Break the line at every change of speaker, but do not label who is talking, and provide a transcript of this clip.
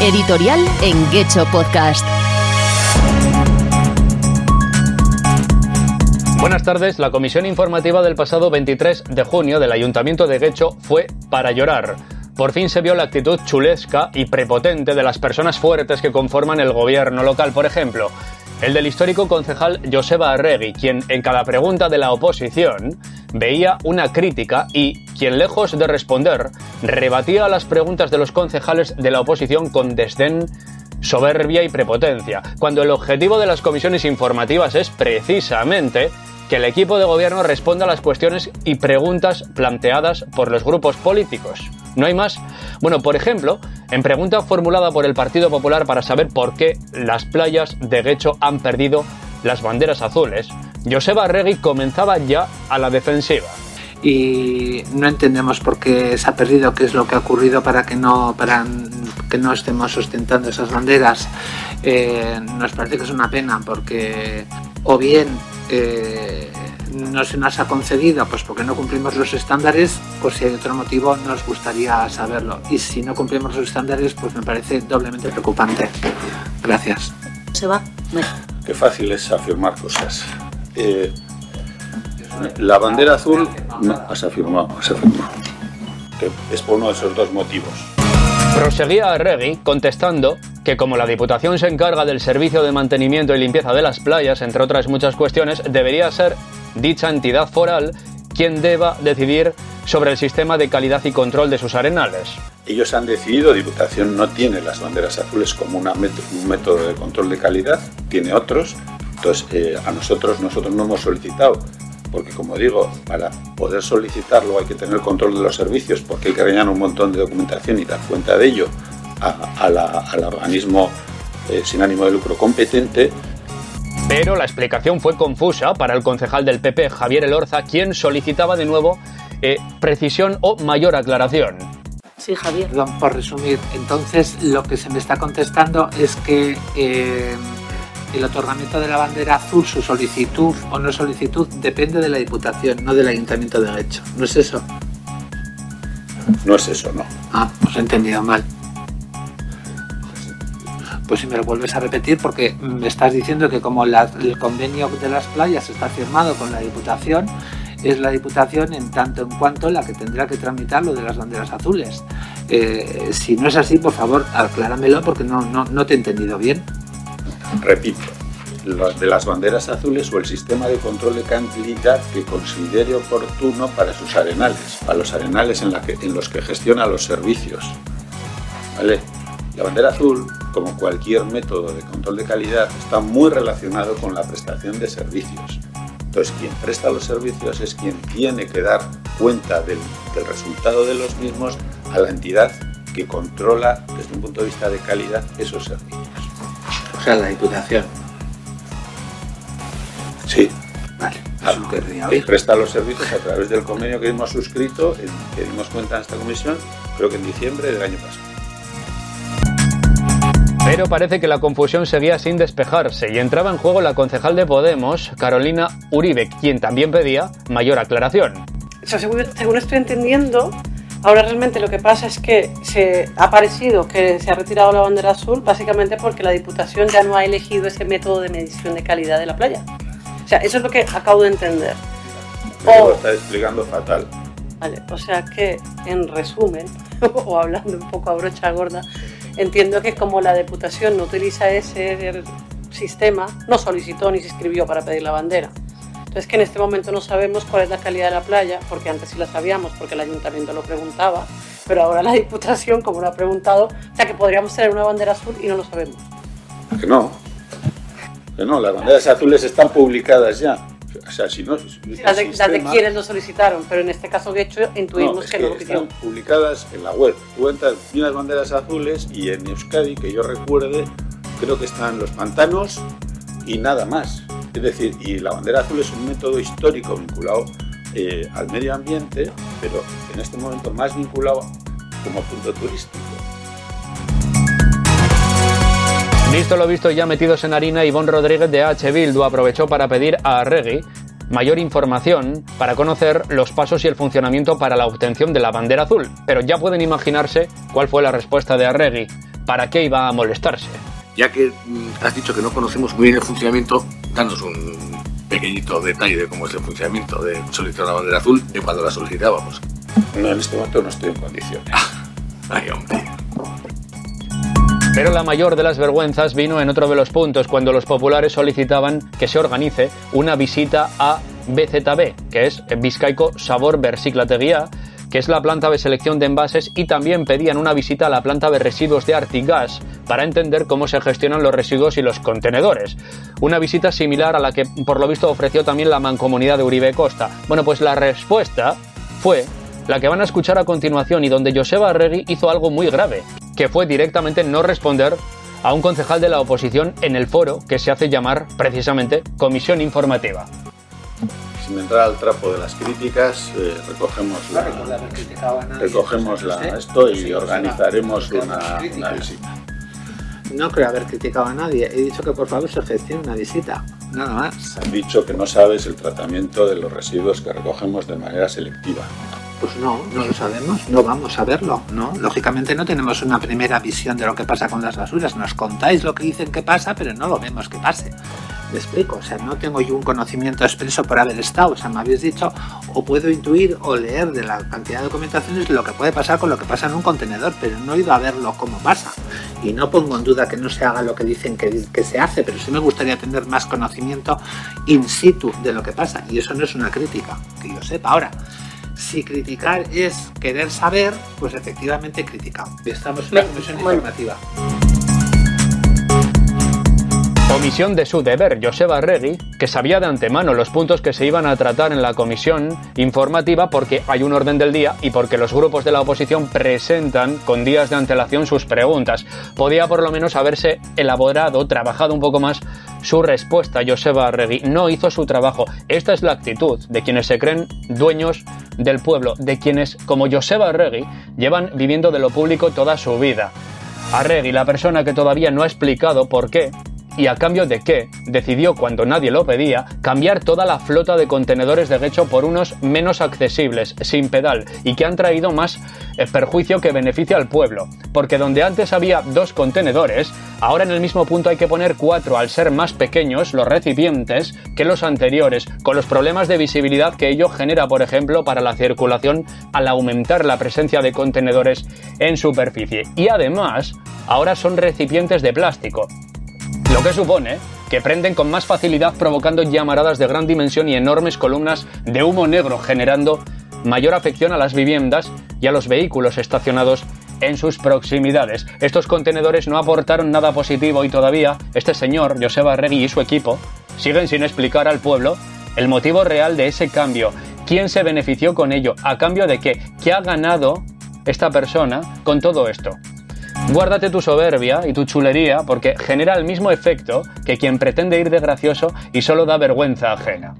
Editorial en Gecho Podcast.
Buenas tardes. La comisión informativa del pasado 23 de junio del Ayuntamiento de Guecho fue para llorar. Por fin se vio la actitud chulesca y prepotente de las personas fuertes que conforman el gobierno local, por ejemplo. El del histórico concejal Joseba Arregui, quien en cada pregunta de la oposición veía una crítica y quien lejos de responder rebatía las preguntas de los concejales de la oposición con desdén, soberbia y prepotencia, cuando el objetivo de las comisiones informativas es precisamente que el equipo de gobierno responda a las cuestiones y preguntas planteadas por los grupos políticos. ¿No hay más? Bueno, por ejemplo, en pregunta formulada por el Partido Popular para saber por qué las playas de Guecho han perdido las banderas azules, Joseba Arregui comenzaba ya a la defensiva
y no entendemos por qué se ha perdido, qué es lo que ha ocurrido para que no, para que no estemos ostentando esas banderas. Eh, nos parece que es una pena porque o bien eh, no se nos ha concedido pues porque no cumplimos los estándares, pues si hay otro motivo nos gustaría saberlo. Y si no cumplimos los estándares, pues me parece doblemente preocupante. Gracias.
Se va.
Qué fácil es afirmar cosas. Eh, la bandera azul, has afirmado, has afirmado. Que es por uno de esos dos motivos.
Proseguía Arregui contestando que como la Diputación se encarga del servicio de mantenimiento y limpieza de las playas, entre otras muchas cuestiones, debería ser dicha entidad foral quien deba decidir sobre el sistema de calidad y control de sus arenales.
Ellos han decidido, Diputación no tiene las banderas azules como un método de control de calidad, tiene otros, entonces eh, a nosotros, nosotros no hemos solicitado porque como digo, para poder solicitarlo hay que tener control de los servicios, porque hay que rellenar un montón de documentación y dar cuenta de ello al organismo eh, sin ánimo de lucro competente.
Pero la explicación fue confusa para el concejal del PP, Javier Elorza, quien solicitaba de nuevo eh, precisión o mayor aclaración.
Sí, Javier.
Perdón, por resumir, entonces lo que se me está contestando es que eh, el otorgamiento de la bandera azul, su solicitud o no solicitud, depende de la Diputación, no del Ayuntamiento de Lecho. ¿No es eso?
No es eso, no.
Ah, pues he entendido mal. Pues si me lo vuelves a repetir, porque me estás diciendo que como el convenio de las playas está firmado con la Diputación, es la Diputación en tanto en cuanto la que tendrá que tramitar lo de las banderas azules. Eh, si no es así, por favor, acláramelo porque no, no, no te he entendido bien.
Repito, de las banderas azules o el sistema de control de calidad que considere oportuno para sus arenales, para los arenales en, los que gestiona los servicios. ¿Vale? La bandera azul, como cualquier método de control de calidad, está muy relacionado con la prestación de servicios. Entonces, quien presta los servicios es quien tiene que dar cuenta del, del resultado de los mismos a la entidad que controla desde un punto de vista de calidad esos servicios
sea, la Diputación.
Sí.
Vale.
Presta los servicios a través del convenio que hemos suscrito, que dimos cuenta en esta comisión, creo que en diciembre del año pasado.
Pero parece que la confusión seguía sin despejarse y entraba en juego la concejal de Podemos, Carolina Uribe, quien también pedía mayor aclaración.
según, según estoy entendiendo, Ahora realmente lo que pasa es que se ha parecido que se ha retirado la bandera azul básicamente porque la Diputación ya no ha elegido ese método de medición de calidad de la playa. O sea, eso es lo que acabo de entender.
o, lo está explicando fatal.
Vale, o sea que en resumen, o hablando un poco a brocha gorda, entiendo que como la Diputación no utiliza ese sistema, no solicitó ni se inscribió para pedir la bandera. Es que en este momento no sabemos cuál es la calidad de la playa, porque antes sí la sabíamos, porque el ayuntamiento lo preguntaba, pero ahora la Diputación, como lo ha preguntado, o sea que podríamos tener una bandera azul y no lo sabemos.
Que no. Que no, las banderas azules están publicadas ya. O sea, si no.
las, de, quienes lo solicitaron, pero en este caso, de hecho, intuimos que, no lo
Están publicadas en la web. Tú entras unas banderas azules y en Euskadi, que yo recuerde, creo que están los pantanos y nada más. Es decir, y la bandera azul es un método histórico vinculado eh, al medio ambiente, pero en este momento más vinculado como punto turístico.
Visto lo visto, ya metidos en harina, Ivonne Rodríguez de H. Bildu aprovechó para pedir a Arregui mayor información para conocer los pasos y el funcionamiento para la obtención de la bandera azul. Pero ya pueden imaginarse cuál fue la respuesta de Arregui. ¿para qué iba a molestarse?
Ya que mm, has dicho que no conocemos muy bien el funcionamiento, danos un pequeñito detalle de cómo es el funcionamiento de solicitar la bandera azul y cuando la solicitábamos.
No, en este momento no estoy en condiciones.
Ay, hombre.
Pero la mayor de las vergüenzas vino en otro de los puntos, cuando los populares solicitaban que se organice una visita a BZB, que es Vizcaico Sabor Versiclateguía, es la planta de selección de envases, y también pedían una visita a la planta de residuos de Artigas para entender cómo se gestionan los residuos y los contenedores. Una visita similar a la que, por lo visto, ofreció también la mancomunidad de Uribe Costa. Bueno, pues la respuesta fue la que van a escuchar a continuación y donde Joseba Arregui hizo algo muy grave, que fue directamente no responder a un concejal de la oposición en el foro que se hace llamar precisamente Comisión Informativa.
Sin entrar al trapo de las críticas, eh, recogemos
No
la, recogemos la,
¿Usted?
esto y
Sí,
organizaremos una visita.
No creo haber criticado a nadie. He dicho que por favor se gestione una visita. Nada más.
Han dicho que no sabes el tratamiento de los residuos que recogemos de manera selectiva.
Pues no, no lo sabemos, no vamos a verlo, ¿no? Lógicamente no tenemos una primera visión de lo que pasa con las basuras. Nos contáis lo que dicen que pasa, pero no lo vemos que pase. Me explico, o sea, no tengo yo un conocimiento expreso por haber estado, o sea, me habéis dicho, o puedo intuir o leer de la cantidad de documentaciones lo que puede pasar con lo que pasa en un contenedor, pero no he ido a verlo cómo pasa. Y no pongo en duda que no se haga lo que dicen que, que se hace, pero sí me gustaría tener más conocimiento in situ de lo que pasa, y eso no es una crítica, que yo sepa. Ahora, si criticar es querer saber, pues efectivamente he criticado. Estamos en la comisión informativa.
Comisión de su deber, Joseba Arregui, que sabía de antemano los puntos que se iban a tratar en la comisión informativa porque hay un orden del día y porque los grupos de la oposición presentan con días de antelación sus preguntas. Podía por lo menos haberse elaborado, trabajado un poco más su respuesta. Joseba Arregui no hizo su trabajo. Esta es la actitud de quienes se creen dueños del pueblo, de quienes, como Joseba Arregui, llevan viviendo de lo público toda su vida. Arregui, la persona que todavía no ha explicado por qué y a cambio de qué decidió, cuando nadie lo pedía, cambiar toda la flota de contenedores de Guecho por unos menos accesibles, sin pedal, y que han traído más eh, perjuicio que beneficio al pueblo. Porque donde antes había dos contenedores, ahora en el mismo punto hay que poner cuatro al ser más pequeños los recipientes que los anteriores, con los problemas de visibilidad que ello genera, por ejemplo, para la circulación al aumentar la presencia de contenedores en superficie. Y además, ahora son recipientes de plástico, lo que supone que prenden con más facilidad provocando llamaradas de gran dimensión y enormes columnas de humo negro, generando mayor afección a las viviendas y a los vehículos estacionados en sus proximidades. Estos contenedores no aportaron nada positivo y todavía este señor, Joseba Arregui y su equipo, siguen sin explicar al pueblo el motivo real de ese cambio. ¿Quién se benefició con ello? ¿A cambio de qué? ¿Qué ha ganado esta persona con todo esto? Guárdate tu soberbia y tu chulería porque genera el mismo efecto que quien pretende ir de gracioso y solo da vergüenza ajena.